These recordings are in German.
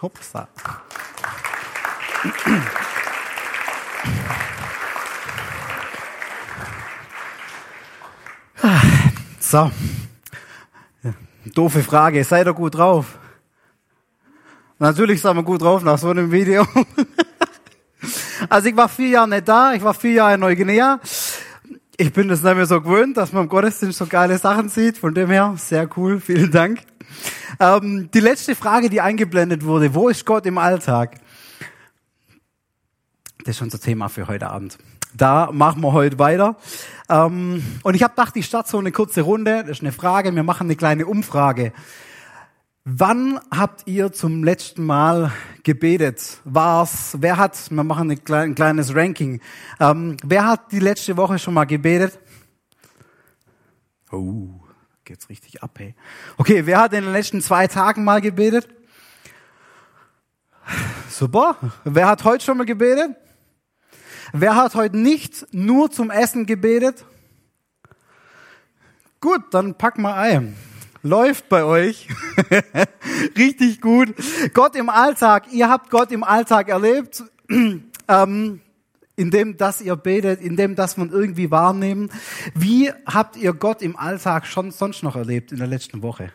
Hopsa. So. Doofe Frage. Seid ihr gut drauf? Natürlich sind wir gut drauf nach so einem Video. Also ich war vier Jahre nicht da. Ich war vier Jahre in Neuguinea. Ich bin das nicht mehr so gewöhnt, dass man im Gottesdienst so geile Sachen sieht. Von dem her, sehr cool. Vielen Dank. Ähm, die letzte Frage, die eingeblendet wurde. Wo ist Gott im Alltag? Das ist unser Thema für heute Abend. Da machen wir heute weiter. Ähm, und ich habe gedacht, ich starte so eine kurze Runde. Das ist eine Frage. Wir machen eine kleine Umfrage. Wann habt ihr zum letzten Mal gebetet? War's? Wer hat? Wir machen ein, ein kleines Ranking. Ähm, wer hat die letzte Woche schon mal gebetet? Oh, geht's richtig ab, hey. Okay, wer hat in den letzten zwei Tagen mal gebetet? Super. Wer hat heute schon mal gebetet? Wer hat heute nicht nur zum Essen gebetet? Gut, dann pack mal ein läuft bei euch. Richtig gut. Gott im Alltag. Ihr habt Gott im Alltag erlebt. ähm, indem dass ihr betet, indem dass man irgendwie wahrnehmen. Wie habt ihr Gott im Alltag schon sonst noch erlebt in der letzten Woche?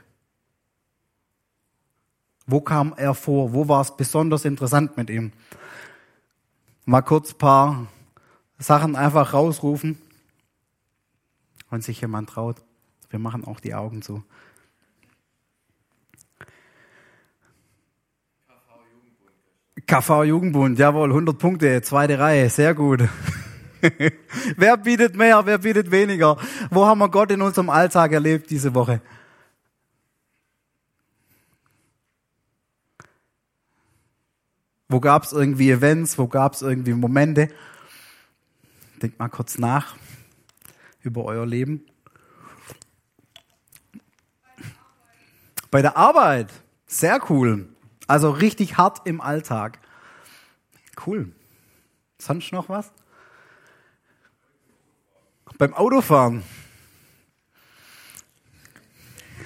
Wo kam er vor? Wo war es besonders interessant mit ihm? Mal kurz paar Sachen einfach rausrufen, wenn sich jemand traut. Wir machen auch die Augen zu. KV Jugendbund, jawohl, 100 Punkte, zweite Reihe, sehr gut. wer bietet mehr, wer bietet weniger? Wo haben wir Gott in unserem Alltag erlebt diese Woche? Wo gab es irgendwie Events, wo gab es irgendwie Momente? Denkt mal kurz nach über euer Leben. Bei der Arbeit, sehr cool. Also richtig hart im Alltag. Cool. Sonst noch was? Beim Autofahren.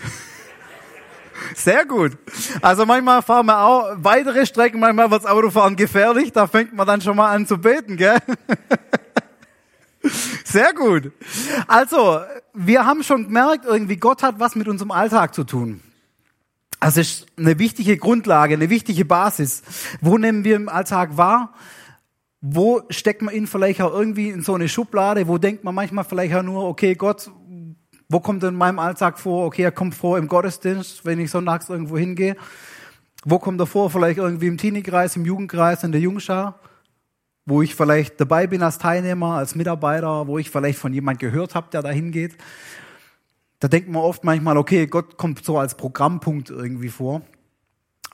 Sehr gut. Also manchmal fahren wir auch weitere Strecken, manchmal wird das Autofahren gefährlich, da fängt man dann schon mal an zu beten, gell? Sehr gut. Also, wir haben schon gemerkt, irgendwie Gott hat was mit unserem Alltag zu tun. Das ist eine wichtige Grundlage, eine wichtige Basis. Wo nehmen wir im Alltag wahr? Wo steckt man ihn vielleicht auch irgendwie in so eine Schublade? Wo denkt man manchmal vielleicht auch nur, okay, Gott, wo kommt er in meinem Alltag vor? Okay, er kommt vor im Gottesdienst, wenn ich sonntags irgendwo hingehe. Wo kommt er vor? Vielleicht irgendwie im Teenie-Kreis, im Jugendkreis, in der Jungschar? Wo ich vielleicht dabei bin als Teilnehmer, als Mitarbeiter, wo ich vielleicht von jemand gehört habe, der da hingeht. Da denkt man oft manchmal, okay, Gott kommt so als Programmpunkt irgendwie vor.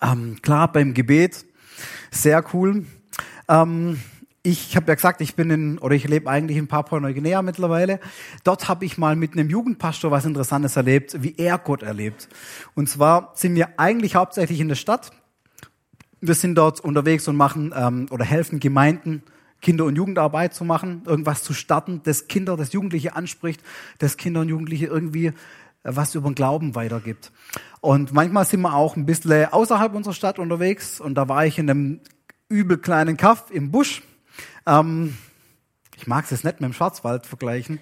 Ähm, klar, beim Gebet, sehr cool. Ähm, ich habe ja gesagt, ich bin in, oder ich lebe eigentlich in Papua-Neuguinea mittlerweile. Dort habe ich mal mit einem Jugendpastor was Interessantes erlebt, wie er Gott erlebt. Und zwar sind wir eigentlich hauptsächlich in der Stadt. Wir sind dort unterwegs und machen ähm, oder helfen Gemeinden Kinder- und Jugendarbeit zu machen, irgendwas zu starten, das Kinder, das Jugendliche anspricht, das Kinder und Jugendliche irgendwie äh, was über den Glauben weitergibt. Und manchmal sind wir auch ein bisschen außerhalb unserer Stadt unterwegs und da war ich in einem übel kleinen Kaff im Busch. Ähm, ich mag es jetzt nicht mit dem Schwarzwald vergleichen.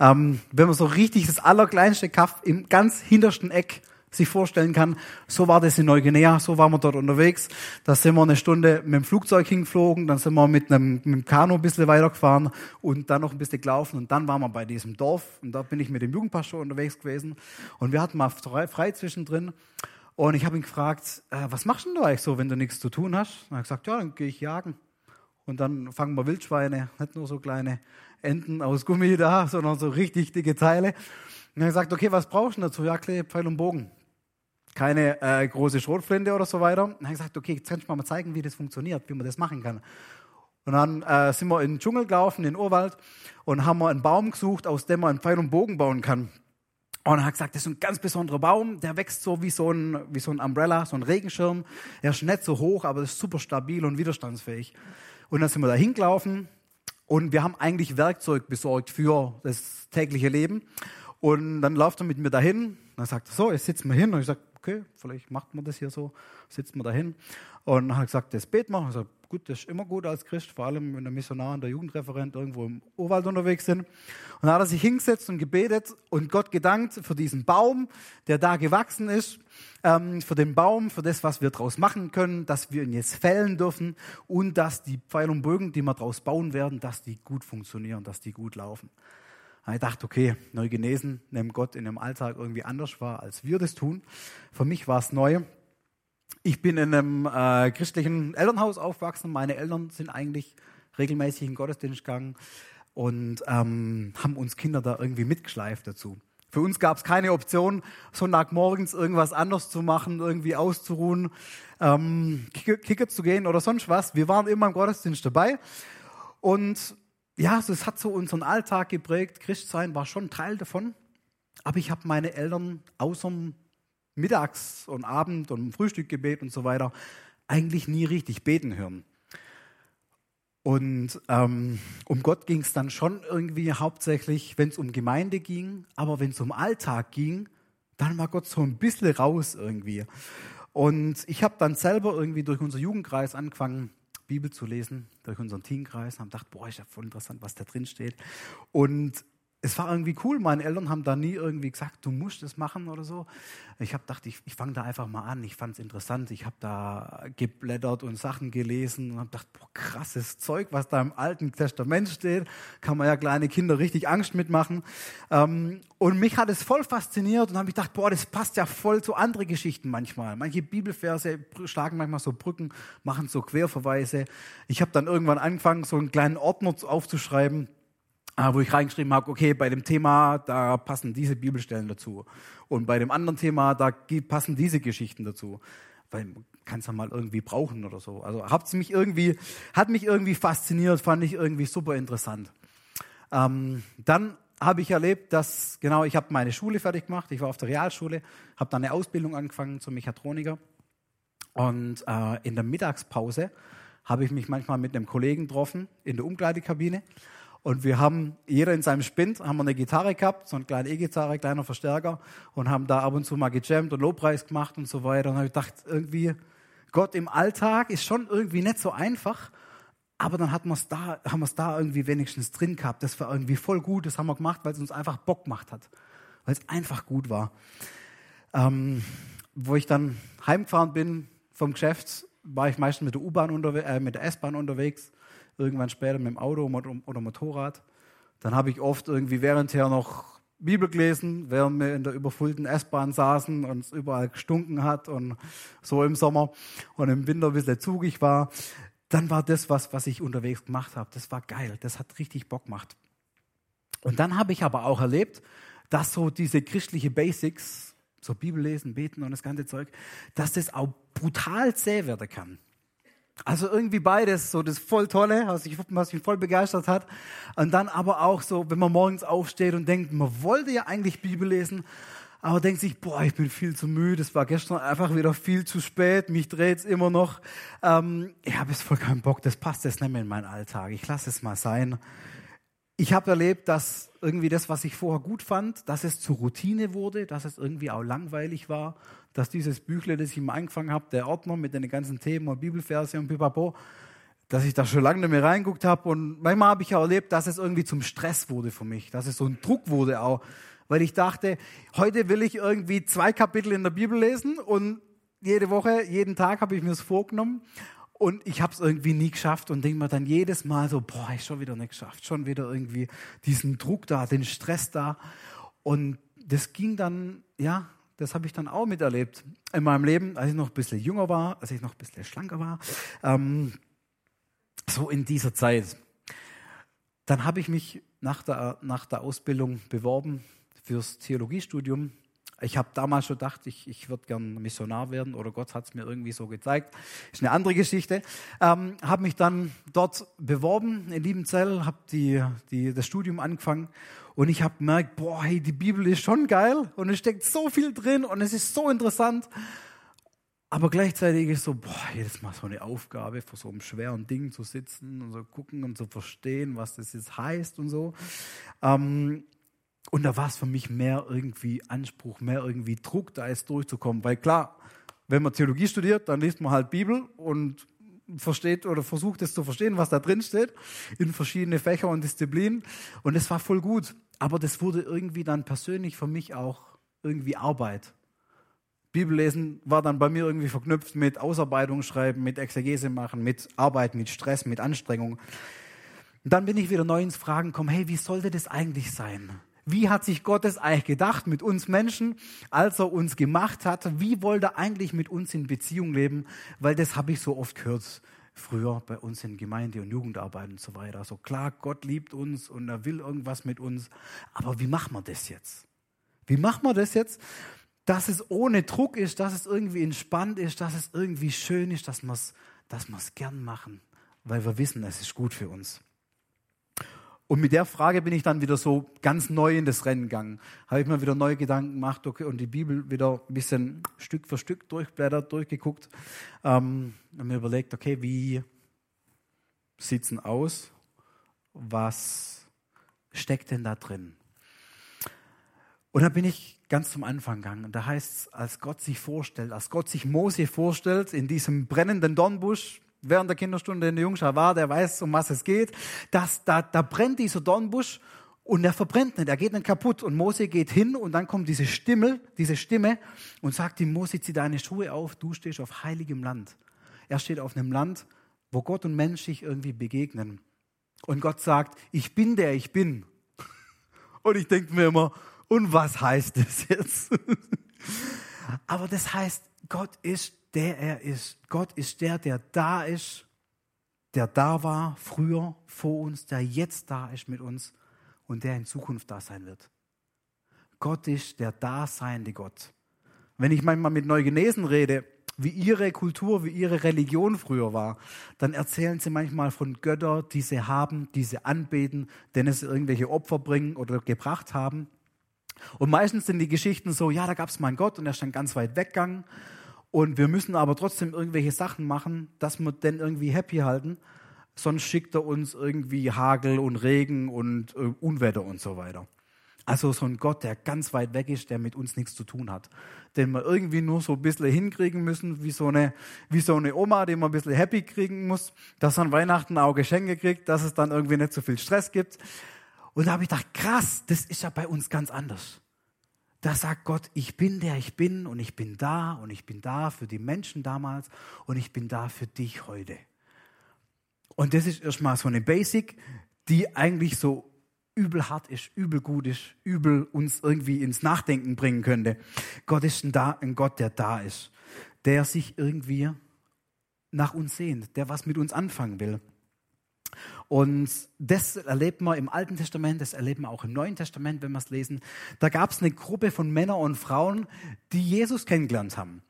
Ähm, wenn man so richtig das allerkleinste Kaff im ganz hintersten Eck sich vorstellen kann. So war das in Neuguinea, so waren wir dort unterwegs. Da sind wir eine Stunde mit dem Flugzeug hingeflogen, dann sind wir mit einem, mit einem Kanu ein bisschen weitergefahren und dann noch ein bisschen gelaufen und dann waren wir bei diesem Dorf und da bin ich mit dem Jugendpastor unterwegs gewesen und wir hatten mal frei, frei zwischendrin und ich habe ihn gefragt, äh, was machst du denn da eigentlich so, wenn du nichts zu tun hast? Und er hat gesagt, ja, dann gehe ich jagen. Und dann fangen wir Wildschweine, nicht nur so kleine Enten aus Gummi da, sondern so richtig dicke Teile. Und er hat gesagt, okay, was brauchst du dazu? Ja, Klee, Pfeil und Bogen keine äh, große Schrotflinte oder so weiter. Und dann habe ich gesagt, okay, jetzt kannst du mal zeigen, wie das funktioniert, wie man das machen kann. Und dann äh, sind wir in den Dschungel gelaufen, in den Urwald, und haben wir einen Baum gesucht, aus dem man einen Pfeil und Bogen bauen kann. Und er hat gesagt, das ist ein ganz besonderer Baum, der wächst so wie so ein, wie so ein Umbrella, so ein Regenschirm. Er ist nicht so hoch, aber ist super stabil und widerstandsfähig. Und dann sind wir da hingelaufen und wir haben eigentlich Werkzeug besorgt für das tägliche Leben. Und dann läuft er mit mir dahin, dann sagt er so, jetzt sitzen wir hin und ich sage, okay, vielleicht macht man das hier so, sitzt man dahin. Und dann hat er gesagt, das beten wir. Ich so, gut, das ist immer gut als Christ, vor allem wenn der Missionar und der Jugendreferent irgendwo im Urwald unterwegs sind. Und dann hat er sich hingesetzt und gebetet und Gott gedankt für diesen Baum, der da gewachsen ist, ähm, für den Baum, für das, was wir daraus machen können, dass wir ihn jetzt fällen dürfen und dass die Pfeil und Bögen, die wir daraus bauen werden, dass die gut funktionieren, dass die gut laufen. Und ich dachte, okay, neu genesen, nimmt Gott in dem Alltag irgendwie anders wahr, als wir das tun. Für mich war es neu. Ich bin in einem äh, christlichen Elternhaus aufgewachsen. Meine Eltern sind eigentlich regelmäßig in Gottesdienst gegangen und ähm, haben uns Kinder da irgendwie mitgeschleift dazu. Für uns gab es keine Option, Sonntagmorgens irgendwas anders zu machen, irgendwie auszuruhen, ähm, Kicker zu gehen oder sonst was. Wir waren immer im Gottesdienst dabei. Und ja, so, es hat so unseren Alltag geprägt. Christsein war schon Teil davon. Aber ich habe meine Eltern außer Mittags- und Abend- und Frühstückgebet und so weiter eigentlich nie richtig beten hören. Und ähm, um Gott ging es dann schon irgendwie hauptsächlich, wenn es um Gemeinde ging, aber wenn es um Alltag ging, dann war Gott so ein bisschen raus irgendwie. Und ich habe dann selber irgendwie durch unser Jugendkreis angefangen, Bibel zu lesen, durch unseren Teamkreis, haben gedacht, boah, ist ja voll interessant, was da drin steht. Und es war irgendwie cool. Meine Eltern haben da nie irgendwie gesagt, du musst es machen oder so. Ich habe gedacht, ich, ich fange da einfach mal an. Ich fand es interessant. Ich habe da geblättert und Sachen gelesen und habe gedacht, boah, krasses Zeug, was da im Alten Testament steht. Kann man ja kleine Kinder richtig Angst mitmachen. Ähm, und mich hat es voll fasziniert und habe ich gedacht, boah, das passt ja voll zu anderen Geschichten manchmal. Manche Bibelverse schlagen manchmal so Brücken, machen so Querverweise. Ich habe dann irgendwann angefangen, so einen kleinen Ordner aufzuschreiben wo ich reingeschrieben habe, okay, bei dem Thema, da passen diese Bibelstellen dazu. Und bei dem anderen Thema, da passen diese Geschichten dazu. Weil man kann es ja mal irgendwie brauchen oder so. Also hat's mich irgendwie, hat mich irgendwie fasziniert, fand ich irgendwie super interessant. Ähm, dann habe ich erlebt, dass, genau, ich habe meine Schule fertig gemacht, ich war auf der Realschule, habe dann eine Ausbildung angefangen zum Mechatroniker. Und äh, in der Mittagspause habe ich mich manchmal mit einem Kollegen getroffen in der Umkleidekabine und wir haben, jeder in seinem Spind, haben wir eine Gitarre gehabt, so eine kleine E-Gitarre, kleiner Verstärker und haben da ab und zu mal gejammt und Lobpreis gemacht und so weiter. Und habe ich gedacht, irgendwie, Gott im Alltag ist schon irgendwie nicht so einfach. Aber dann hat wir's da, haben wir es da irgendwie wenigstens drin gehabt. Das war irgendwie voll gut. Das haben wir gemacht, weil es uns einfach Bock gemacht hat. Weil es einfach gut war. Ähm, wo ich dann heimgefahren bin vom Geschäft, war ich meistens mit der U-Bahn unterwegs, äh, mit der S-Bahn unterwegs irgendwann später mit dem Auto oder Motorrad. Dann habe ich oft irgendwie währendher noch Bibel gelesen, während wir in der überfüllten S-Bahn saßen und es überall gestunken hat und so im Sommer und im Winter ein bisschen zugig war. Dann war das was, was ich unterwegs gemacht habe. Das war geil. Das hat richtig Bock gemacht. Und dann habe ich aber auch erlebt, dass so diese christliche Basics, so Bibel lesen, beten und das ganze Zeug, dass das auch brutal zäh werden kann. Also irgendwie beides, so das voll Tolle, was, ich, was mich voll begeistert hat. Und dann aber auch so, wenn man morgens aufsteht und denkt, man wollte ja eigentlich Bibel lesen, aber denkt sich, boah, ich bin viel zu müde, es war gestern einfach wieder viel zu spät, mich dreht's immer noch. Ähm, ich habe jetzt voll keinen Bock, das passt jetzt nicht mehr in meinen Alltag, ich lasse es mal sein. Ich habe erlebt, dass irgendwie das, was ich vorher gut fand, dass es zur Routine wurde, dass es irgendwie auch langweilig war dass dieses Büchle, das ich mal angefangen habe, der Ordner mit den ganzen Themen und Bibelverse und pipapo, dass ich da schon lange nicht mehr reinguckt habe. Und manchmal habe ich ja erlebt, dass es irgendwie zum Stress wurde für mich, dass es so ein Druck wurde auch, weil ich dachte, heute will ich irgendwie zwei Kapitel in der Bibel lesen und jede Woche, jeden Tag habe ich mir das vorgenommen und ich habe es irgendwie nie geschafft und denke mir dann jedes Mal so, boah, ich schon wieder nicht geschafft, schon wieder irgendwie diesen Druck da, den Stress da und das ging dann, ja, das habe ich dann auch miterlebt in meinem Leben, als ich noch ein bisschen jünger war, als ich noch ein bisschen schlanker war. Ähm, so in dieser Zeit. Dann habe ich mich nach der, nach der Ausbildung beworben fürs Theologiestudium ich habe damals schon gedacht, ich, ich würde gern Missionar werden oder Gott hat es mir irgendwie so gezeigt. Ist eine andere Geschichte. Ähm, habe mich dann dort beworben in Liebenzell, habe die, die, das Studium angefangen und ich habe gemerkt, boah, hey, die Bibel ist schon geil und es steckt so viel drin und es ist so interessant. Aber gleichzeitig ist so, boah, jedes Mal so eine Aufgabe, vor so einem schweren Ding zu sitzen und so gucken und zu verstehen, was das jetzt heißt und so. Ähm, Und da war es für mich mehr irgendwie Anspruch, mehr irgendwie Druck, da jetzt durchzukommen. Weil klar, wenn man Theologie studiert, dann liest man halt Bibel und versteht oder versucht es zu verstehen, was da drin steht, in verschiedene Fächer und Disziplinen. Und es war voll gut. Aber das wurde irgendwie dann persönlich für mich auch irgendwie Arbeit. Bibellesen war dann bei mir irgendwie verknüpft mit Ausarbeitung schreiben, mit Exegese machen, mit Arbeit, mit Stress, mit Anstrengung. Und dann bin ich wieder neu ins Fragen gekommen, hey, wie sollte das eigentlich sein? Wie hat sich Gott es eigentlich gedacht mit uns Menschen, als er uns gemacht hat? Wie wollte er eigentlich mit uns in Beziehung leben? Weil das habe ich so oft gehört früher bei uns in Gemeinde und Jugendarbeit und so weiter. So klar, Gott liebt uns und er will irgendwas mit uns. Aber wie machen wir das jetzt? Wie machen wir das jetzt, dass es ohne Druck ist, dass es irgendwie entspannt ist, dass es irgendwie schön ist, dass wir es dass gern machen, weil wir wissen, es ist gut für uns. Und mit der Frage bin ich dann wieder so ganz neu in das Rennen gegangen. Habe ich mir wieder neue Gedanken gemacht okay, und die Bibel wieder ein bisschen Stück für Stück durchblättert, durchgeguckt. Ähm, und mir überlegt, okay, wie sieht's denn aus? Was steckt denn da drin? Und dann bin ich ganz zum Anfang gegangen. Und da heißt es, als Gott sich vorstellt, als Gott sich Mose vorstellt in diesem brennenden Dornbusch, während der Kinderstunde in der Jungschar war, der weiß, um was es geht, dass da, da brennt dieser Dornbusch und er verbrennt nicht, er geht nicht kaputt. Und Mose geht hin und dann kommt diese Stimme, diese Stimme und sagt ihm, Mose, zieh deine Schuhe auf, du stehst auf heiligem Land. Er steht auf einem Land, wo Gott und Mensch sich irgendwie begegnen. Und Gott sagt, ich bin der ich bin. Und ich denke mir immer, und was heißt das jetzt? Aber das heißt, Gott ist der er ist. Gott ist der, der da ist, der da war früher vor uns, der jetzt da ist mit uns und der in Zukunft da sein wird. Gott ist der daseinende Gott. Wenn ich manchmal mit Neugenesen rede, wie ihre Kultur, wie ihre Religion früher war, dann erzählen sie manchmal von Göttern, die sie haben, die sie anbeten, denen sie irgendwelche Opfer bringen oder gebracht haben. Und meistens sind die Geschichten so, ja, da gab es mal einen Gott und er ist dann ganz weit weggegangen und wir müssen aber trotzdem irgendwelche Sachen machen, dass wir den irgendwie happy halten. Sonst schickt er uns irgendwie Hagel und Regen und äh, Unwetter und so weiter. Also so ein Gott, der ganz weit weg ist, der mit uns nichts zu tun hat. Den wir irgendwie nur so ein bisschen hinkriegen müssen, wie so eine, wie so eine Oma, die man ein bisschen happy kriegen muss, dass er an Weihnachten auch Geschenke kriegt, dass es dann irgendwie nicht so viel Stress gibt. Und da habe ich gedacht, krass, das ist ja bei uns ganz anders. Da sagt Gott, ich bin der ich bin und ich bin da und ich bin da für die Menschen damals und ich bin da für dich heute. Und das ist erstmal so eine Basic, die eigentlich so übel hart ist, übel gut ist, übel uns irgendwie ins Nachdenken bringen könnte. Gott ist ein, da, ein Gott, der da ist, der sich irgendwie nach uns sehnt, der was mit uns anfangen will. Und das erlebt man im Alten Testament, das erlebt man auch im Neuen Testament, wenn wir es lesen. Da gab es eine Gruppe von Männern und Frauen, die Jesus kennengelernt haben.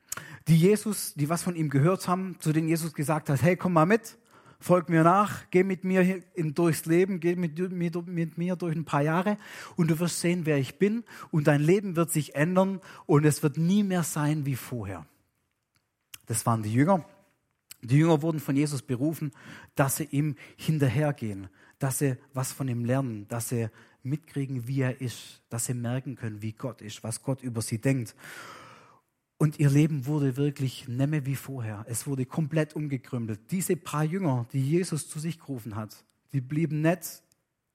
Die Jesus, die was von ihm gehört haben, zu denen Jesus gesagt hat, hey, komm mal mit, folg mir nach, geh mit mir in, durchs Leben, geh mit, mit, mit mir durch ein paar Jahre und du wirst sehen, wer ich bin und dein Leben wird sich ändern und es wird nie mehr sein wie vorher. Das waren die Jünger. Die Jünger wurden von Jesus berufen, dass sie ihm hinterhergehen, dass sie was von ihm lernen, dass sie mitkriegen, wie er ist, dass sie merken können, wie Gott ist, was Gott über sie denkt. Und ihr Leben wurde wirklich nemme wie vorher. Es wurde komplett umgekrümmelt. Diese paar Jünger, die Jesus zu sich gerufen hat, die blieben nicht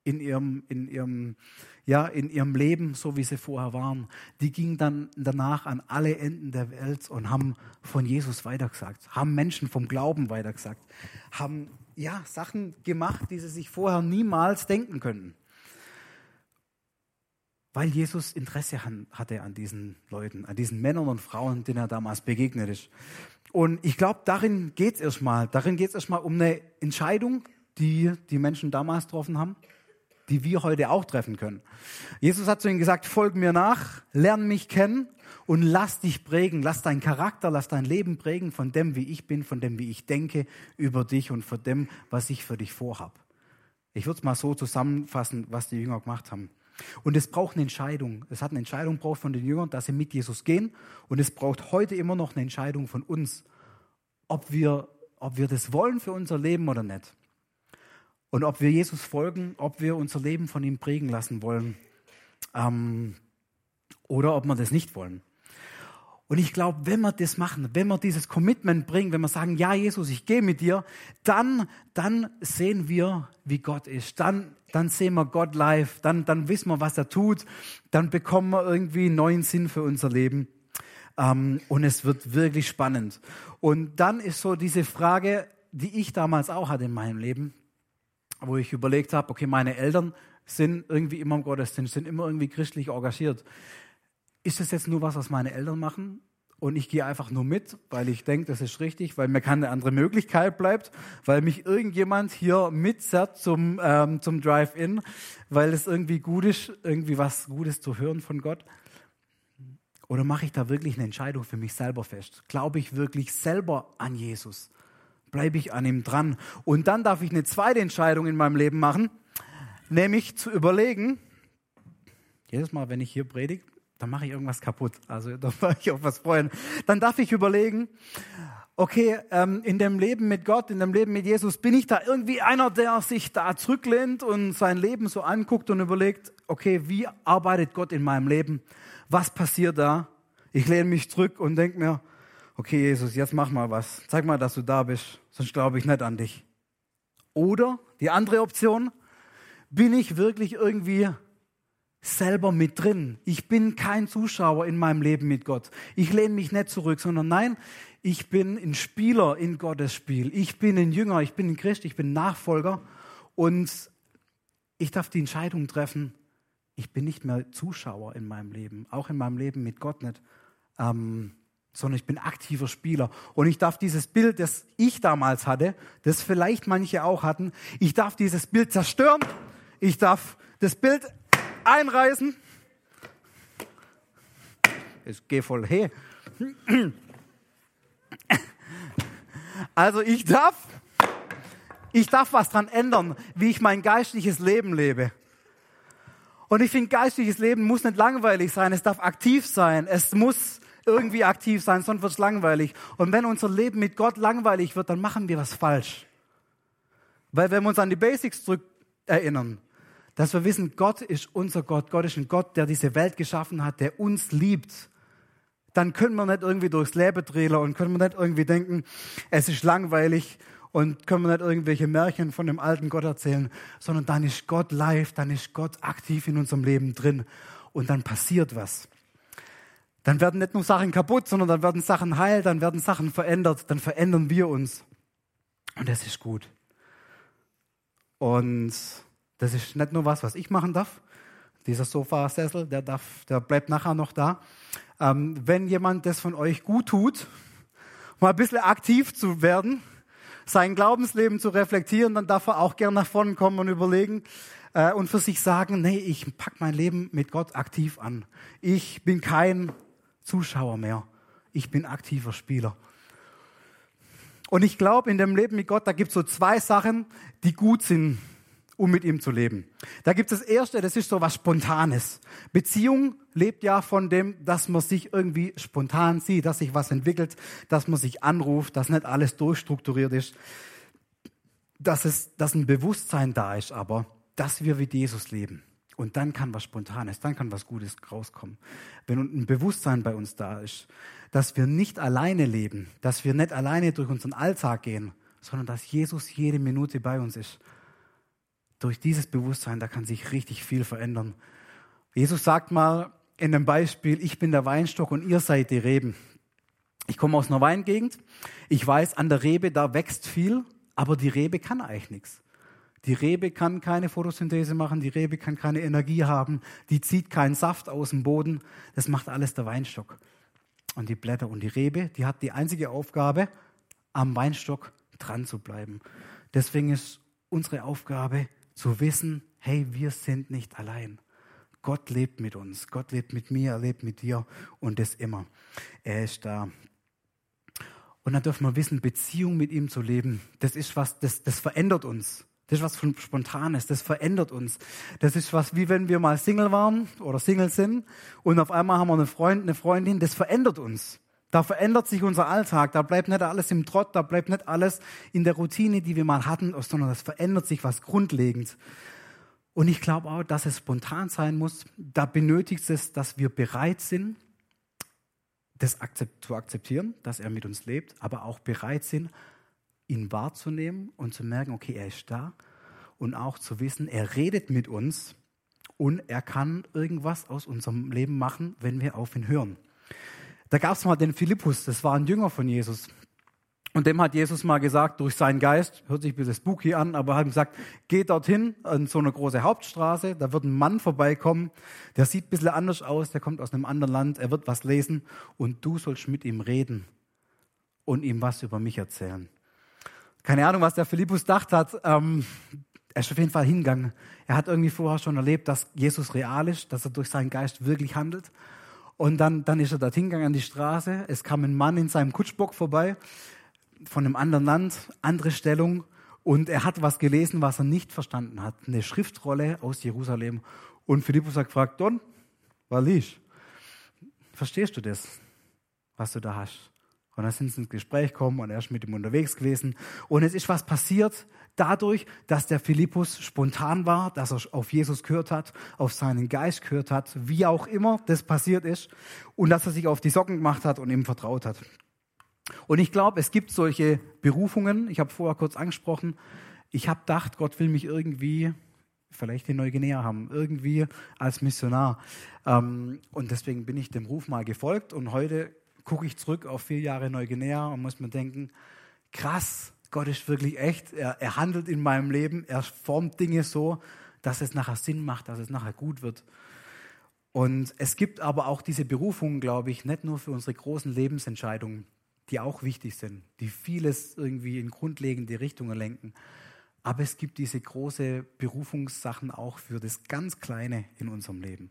in ihrem, in ihrem, ja, in ihrem Leben, so wie sie vorher waren. Die gingen dann danach an alle Enden der Welt und haben von Jesus weitergesagt, haben Menschen vom Glauben weitergesagt, haben, ja, Sachen gemacht, die sie sich vorher niemals denken könnten. Weil Jesus Interesse hatte an diesen Leuten, an diesen Männern und Frauen, denen er damals begegnet ist. Und ich glaube, darin geht es erstmal. Darin geht es erstmal um eine Entscheidung, die die Menschen damals getroffen haben die wir heute auch treffen können. Jesus hat zu ihnen gesagt, folg mir nach, lern mich kennen und lass dich prägen, lass deinen Charakter, lass dein Leben prägen von dem, wie ich bin, von dem, wie ich denke über dich und von dem, was ich für dich vorhab. Ich würde es mal so zusammenfassen, was die Jünger gemacht haben. Und es braucht eine Entscheidung. Es hat eine Entscheidung braucht von den Jüngern, dass sie mit Jesus gehen. Und es braucht heute immer noch eine Entscheidung von uns, ob wir, ob wir das wollen für unser Leben oder nicht. Und ob wir Jesus folgen, ob wir unser Leben von ihm prägen lassen wollen ähm, oder ob wir das nicht wollen. Und ich glaube, wenn wir das machen, wenn wir dieses Commitment bringen, wenn wir sagen, ja, Jesus, ich gehe mit dir, dann, dann sehen wir, wie Gott ist. Dann, dann sehen wir Gott live. Dann, dann wissen wir, was er tut. Dann bekommen wir irgendwie einen neuen Sinn für unser Leben. Ähm, und es wird wirklich spannend. Und dann ist so diese Frage, die ich damals auch hatte in meinem Leben, wo ich überlegt habe, okay, meine Eltern sind irgendwie immer im Gottesdienst, sind immer irgendwie christlich engagiert ist das jetzt nur was, was meine Eltern machen? Und ich gehe einfach nur mit, weil ich denke, das ist richtig, weil mir keine andere Möglichkeit bleibt, weil mich irgendjemand hier mitzerrt zum, ähm, zum Drive-In, weil es irgendwie gut ist, irgendwie was Gutes zu hören von Gott. Oder mache ich da wirklich eine Entscheidung für mich selber fest? Glaube ich wirklich selber an Jesus? Bleibe ich an ihm dran? Und dann darf ich eine zweite Entscheidung in meinem Leben machen, nämlich zu überlegen, jedes Mal, wenn ich hier predige, dann mache ich irgendwas kaputt. Also da mache ich auf was freuen. Dann darf ich überlegen, okay, ähm, in dem Leben mit Gott, in dem Leben mit Jesus, bin ich da irgendwie einer, der sich da zurücklehnt und sein Leben so anguckt und überlegt, okay, wie arbeitet Gott in meinem Leben? Was passiert da? Ich lehne mich zurück und denke mir, okay, Jesus, jetzt mach mal was. Zeig mal, dass du da bist, sonst glaube ich nicht an dich. Oder die andere Option, bin ich wirklich irgendwie selber mit drin. Ich bin kein Zuschauer in meinem Leben mit Gott. Ich lehne mich nicht zurück, sondern nein, ich bin ein Spieler in Gottes Spiel. Ich bin ein Jünger, ich bin ein Christ, ich bin Nachfolger und ich darf die Entscheidung treffen, ich bin nicht mehr Zuschauer in meinem Leben, auch in meinem Leben mit Gott nicht, ähm, sondern ich bin aktiver Spieler. Und ich darf dieses Bild, das ich damals hatte, das vielleicht manche auch hatten, ich darf dieses Bild zerstören. Ich darf das Bild einreißen. Es geht voll he. Also ich darf, ich darf was dran ändern, wie ich mein geistliches Leben lebe. Und ich finde, geistliches Leben muss nicht langweilig sein, es darf aktiv sein, es muss irgendwie aktiv sein, sonst wird es langweilig. Und wenn unser Leben mit Gott langweilig wird, dann machen wir was falsch. Weil wenn wir uns an die Basics zurück erinnern, dass wir wissen, Gott ist unser Gott. Gott ist ein Gott, der diese Welt geschaffen hat, der uns liebt. Dann können wir nicht irgendwie durchs Leben drehen und können wir nicht irgendwie denken, es ist langweilig und können wir nicht irgendwelche Märchen von dem alten Gott erzählen, sondern dann ist Gott live, dann ist Gott aktiv in unserem Leben drin und dann passiert was. Dann werden nicht nur Sachen kaputt, sondern dann werden Sachen heil, dann werden Sachen verändert, dann verändern wir uns. Und das ist gut. Und das ist nicht nur was, was ich machen darf. Dieser Sofasessel, der, darf, der bleibt nachher noch da. Ähm, wenn jemand das von euch gut tut, mal ein bisschen aktiv zu werden, sein Glaubensleben zu reflektieren, dann darf er auch gern nach vorne kommen und überlegen äh, und für sich sagen, nee, ich pack mein Leben mit Gott aktiv an. Ich bin kein Zuschauer mehr. Ich bin aktiver Spieler. Und ich glaube, in dem Leben mit Gott, da gibt es so zwei Sachen, die gut sind um mit ihm zu leben. Da gibt es das Erste, das ist so was Spontanes. Beziehung lebt ja von dem, dass man sich irgendwie spontan sieht, dass sich was entwickelt, dass man sich anruft, dass nicht alles durchstrukturiert ist, dass es, dass ein Bewusstsein da ist, aber dass wir wie Jesus leben. Und dann kann was Spontanes, dann kann was Gutes rauskommen. Wenn ein Bewusstsein bei uns da ist, dass wir nicht alleine leben, dass wir nicht alleine durch unseren Alltag gehen, sondern dass Jesus jede Minute bei uns ist durch dieses Bewusstsein, da kann sich richtig viel verändern. Jesus sagt mal in dem Beispiel, ich bin der Weinstock und ihr seid die Reben. Ich komme aus einer Weingegend. Ich weiß, an der Rebe, da wächst viel, aber die Rebe kann eigentlich nichts. Die Rebe kann keine Photosynthese machen, die Rebe kann keine Energie haben, die zieht keinen Saft aus dem Boden. Das macht alles der Weinstock. Und die Blätter und die Rebe, die hat die einzige Aufgabe, am Weinstock dran zu bleiben. Deswegen ist unsere Aufgabe, zu wissen, hey, wir sind nicht allein. Gott lebt mit uns, Gott lebt mit mir, er lebt mit dir und das immer. Er ist da. Und dann dürfen wir wissen, Beziehung mit ihm zu leben, das ist was, das, das verändert uns. Das ist was von Spontanes, das verändert uns. Das ist was, wie wenn wir mal Single waren oder Single sind und auf einmal haben wir einen Freund, eine Freundin, das verändert uns. Da verändert sich unser Alltag, da bleibt nicht alles im Trott, da bleibt nicht alles in der Routine, die wir mal hatten, sondern es verändert sich was grundlegend. Und ich glaube auch, dass es spontan sein muss. Da benötigt es, dass wir bereit sind, das zu akzeptieren, dass er mit uns lebt, aber auch bereit sind, ihn wahrzunehmen und zu merken, okay, er ist da und auch zu wissen, er redet mit uns und er kann irgendwas aus unserem Leben machen, wenn wir auf ihn hören. Da gab es mal den Philippus, das war ein Jünger von Jesus. Und dem hat Jesus mal gesagt, durch seinen Geist, hört sich ein bisschen spooky an, aber er hat gesagt, geh dorthin an so eine große Hauptstraße, da wird ein Mann vorbeikommen, der sieht ein bisschen anders aus, der kommt aus einem anderen Land, er wird was lesen und du sollst mit ihm reden und ihm was über mich erzählen. Keine Ahnung, was der Philippus dacht hat. Ähm, er ist auf jeden Fall hingegangen. Er hat irgendwie vorher schon erlebt, dass Jesus real ist, dass er durch seinen Geist wirklich handelt. Und dann, dann ist er dort hingegangen an die Straße. Es kam ein Mann in seinem Kutschbock vorbei, von einem anderen Land, andere Stellung. Und er hat was gelesen, was er nicht verstanden hat. Eine Schriftrolle aus Jerusalem. Und Philippus hat gefragt, Don, was liest? Verstehst du das, was du da hast? Und dann sind sie ins Gespräch gekommen und er ist mit ihm unterwegs gewesen. Und es ist was passiert dadurch, dass der Philippus spontan war, dass er auf Jesus gehört hat, auf seinen Geist gehört hat, wie auch immer das passiert ist. Und dass er sich auf die Socken gemacht hat und ihm vertraut hat. Und ich glaube, es gibt solche Berufungen. Ich habe vorher kurz angesprochen. Ich habe gedacht, Gott will mich irgendwie vielleicht in Neuguinea haben, irgendwie als Missionar. Ähm, und deswegen bin ich dem Ruf mal gefolgt. Und heute gucke ich zurück auf vier Jahre Neuguinea und muss mir denken, krass, Gott ist wirklich echt. Er, er handelt in meinem Leben. Er formt Dinge so, dass es nachher Sinn macht, dass es nachher gut wird. Und es gibt aber auch diese Berufungen, glaube ich, nicht nur für unsere großen Lebensentscheidungen, die auch wichtig sind, die vieles irgendwie in grundlegende Richtungen lenken. Aber es gibt diese große Berufungssachen auch für das ganz Kleine in unserem Leben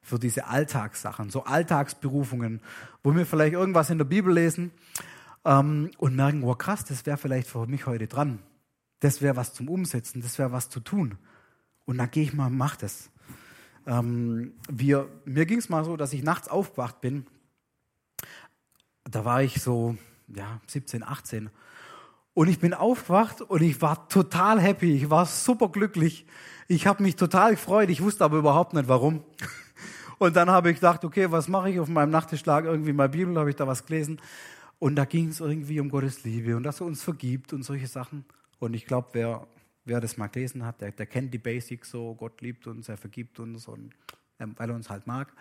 für diese Alltagssachen, so Alltagsberufungen, wo wir vielleicht irgendwas in der Bibel lesen ähm, und merken, wow krass, das wäre vielleicht für mich heute dran. Das wäre was zum Umsetzen, das wäre was zu tun. Und dann gehe ich mal und mache das. Ähm, wir, mir ging es mal so, dass ich nachts aufgewacht bin. Da war ich so ja, 17, 18. Und ich bin aufgewacht und ich war total happy. Ich war super glücklich. Ich habe mich total gefreut. Ich wusste aber überhaupt nicht warum. Und dann habe ich gedacht, okay, was mache ich? Auf meinem Nachttisch lag irgendwie meine Bibel, habe ich da was gelesen. Und da ging es irgendwie um Gottes Liebe und dass er uns vergibt und solche Sachen. Und ich glaube, wer, wer das mal gelesen hat, der, der kennt die Basics so, Gott liebt uns, er vergibt uns, und, ähm, weil er uns halt mag.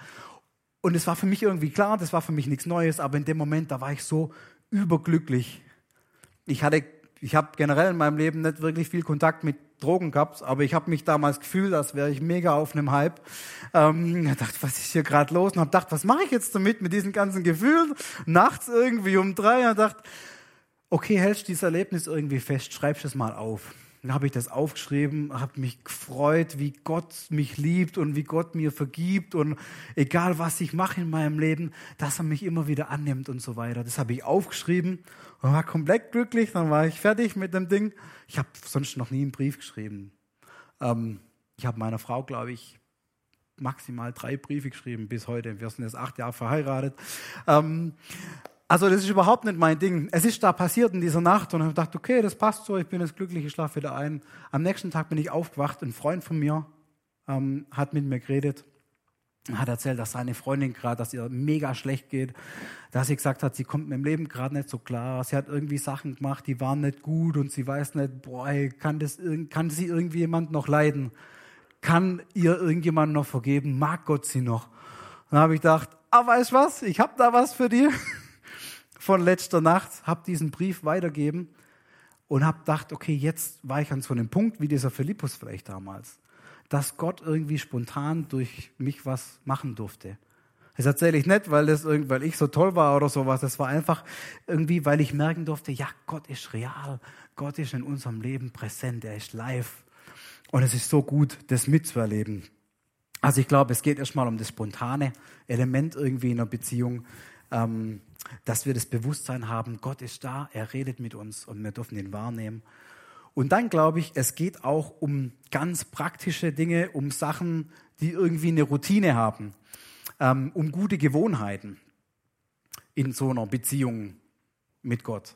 Und es war für mich irgendwie klar, das war für mich nichts Neues, aber in dem Moment, da war ich so überglücklich. Ich hatte, ich habe generell in meinem Leben nicht wirklich viel Kontakt mit Drogen gehabt, aber ich habe mich damals gefühlt, als wäre ich mega auf einem Hype. Ähm, ich dachte, was ist hier gerade los? Und habe gedacht, was mache ich jetzt damit mit diesen ganzen Gefühlen? Nachts irgendwie um drei und dachte, okay, hältst du dieses Erlebnis irgendwie fest, schreibst es mal auf. Dann habe ich das aufgeschrieben, habe mich gefreut, wie Gott mich liebt und wie Gott mir vergibt und egal was ich mache in meinem Leben, dass er mich immer wieder annimmt und so weiter. Das habe ich aufgeschrieben und war komplett glücklich. Dann war ich fertig mit dem Ding. Ich habe sonst noch nie einen Brief geschrieben. Ähm, ich habe meiner Frau, glaube ich, maximal drei Briefe geschrieben bis heute. Wir sind jetzt acht Jahre verheiratet. Ähm, also das ist überhaupt nicht mein Ding. Es ist da passiert in dieser Nacht und ich dachte, okay, das passt so, ich bin jetzt glücklich, ich schlafe wieder ein. Am nächsten Tag bin ich aufgewacht, ein Freund von mir ähm, hat mit mir geredet, hat erzählt, dass seine Freundin gerade, dass ihr mega schlecht geht, dass sie gesagt hat, sie kommt mit dem Leben gerade nicht so klar, sie hat irgendwie Sachen gemacht, die waren nicht gut und sie weiß nicht, boah, kann, das, kann sie irgendwie jemand noch leiden? Kann ihr irgendjemand noch vergeben? Mag Gott sie noch? Dann habe ich gedacht, ah, weißt was, ich habe da was für dich von letzter Nacht, habe diesen Brief weitergeben und habe gedacht, okay, jetzt war ich an so einem Punkt wie dieser Philippus vielleicht damals, dass Gott irgendwie spontan durch mich was machen durfte. Das erzähle ich nicht, weil, das, weil ich so toll war oder sowas. Das war einfach irgendwie, weil ich merken durfte, ja, Gott ist real. Gott ist in unserem Leben präsent. Er ist live. Und es ist so gut, das mitzuerleben. Also ich glaube, es geht erstmal um das spontane Element irgendwie in einer Beziehung. Ähm, dass wir das Bewusstsein haben, Gott ist da, er redet mit uns und wir dürfen ihn wahrnehmen. Und dann glaube ich, es geht auch um ganz praktische Dinge, um Sachen, die irgendwie eine Routine haben, ähm, um gute Gewohnheiten in so einer Beziehung mit Gott.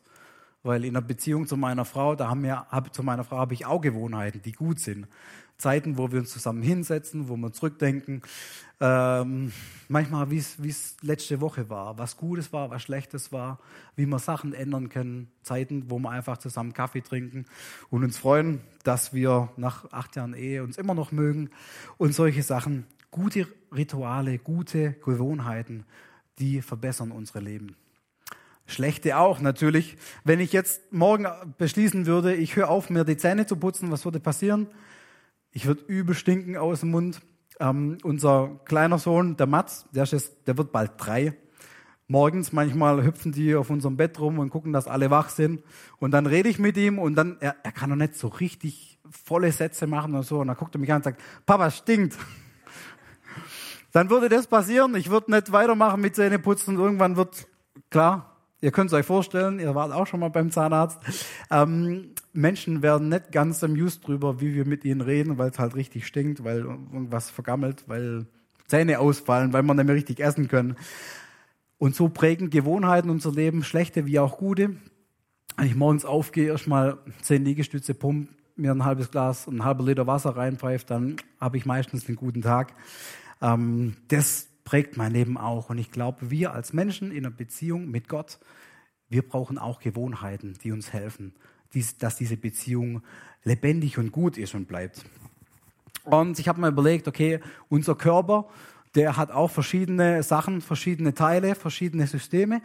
Weil in der Beziehung zu meiner Frau, da haben wir, hab, zu meiner Frau habe ich auch Gewohnheiten, die gut sind. Zeiten, wo wir uns zusammen hinsetzen, wo wir zurückdenken. Ähm, manchmal, wie es letzte Woche war, was Gutes war, was Schlechtes war, wie wir Sachen ändern können. Zeiten, wo wir einfach zusammen Kaffee trinken und uns freuen, dass wir nach acht Jahren Ehe uns immer noch mögen und solche Sachen. Gute Rituale, gute Gewohnheiten, die verbessern unsere Leben. Schlechte auch natürlich. Wenn ich jetzt morgen beschließen würde, ich höre auf, mir die Zähne zu putzen, was würde passieren? Ich würde übel stinken aus dem Mund. Ähm, unser kleiner Sohn, der Mats, der, ist der wird bald drei. Morgens manchmal hüpfen die auf unserem Bett rum und gucken, dass alle wach sind. Und dann rede ich mit ihm und dann, er, er kann noch nicht so richtig volle Sätze machen und so. Und dann guckt er mich an und sagt, Papa stinkt. dann würde das passieren. Ich würde nicht weitermachen mit Zähneputzen und irgendwann wird, klar, Ihr könnt es euch vorstellen, ihr wart auch schon mal beim Zahnarzt. Ähm, Menschen werden nicht ganz amused drüber, wie wir mit ihnen reden, weil es halt richtig stinkt, weil irgendwas vergammelt, weil Zähne ausfallen, weil wir nicht mehr richtig essen können. Und so prägen Gewohnheiten unser Leben, schlechte wie auch gute. Wenn ich morgens aufgehe, erstmal zehn Liegestütze pump, mir ein halbes Glas, ein halber Liter Wasser reinpfeife, dann habe ich meistens einen guten Tag. Ähm, das prägt mein Leben auch. Und ich glaube, wir als Menschen in einer Beziehung mit Gott, wir brauchen auch Gewohnheiten, die uns helfen, dass diese Beziehung lebendig und gut ist und bleibt. Und ich habe mir überlegt, okay, unser Körper, der hat auch verschiedene Sachen, verschiedene Teile, verschiedene Systeme,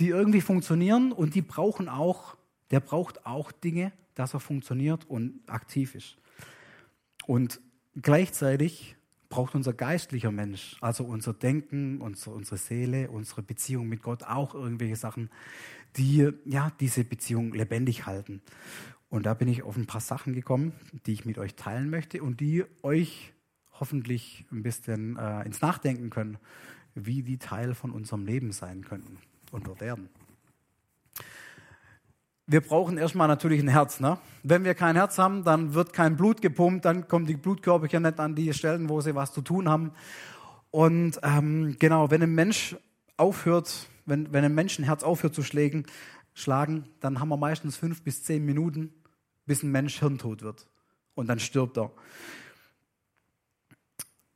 die irgendwie funktionieren und die brauchen auch, der braucht auch Dinge, dass er funktioniert und aktiv ist. Und gleichzeitig braucht unser geistlicher Mensch, also unser Denken, unsere, unsere Seele, unsere Beziehung mit Gott auch irgendwelche Sachen, die ja diese Beziehung lebendig halten. Und da bin ich auf ein paar Sachen gekommen, die ich mit euch teilen möchte und die euch hoffentlich ein bisschen äh, ins Nachdenken können, wie die Teil von unserem Leben sein könnten und werden wir brauchen erstmal natürlich ein Herz. Ne? Wenn wir kein Herz haben, dann wird kein Blut gepumpt, dann kommen die Blutkörperchen nicht an die Stellen, wo sie was zu tun haben. Und ähm, genau, wenn ein Mensch aufhört, wenn, wenn ein Menschenherz aufhört zu schlägen, schlagen, dann haben wir meistens fünf bis zehn Minuten, bis ein Mensch hirntot wird. Und dann stirbt er.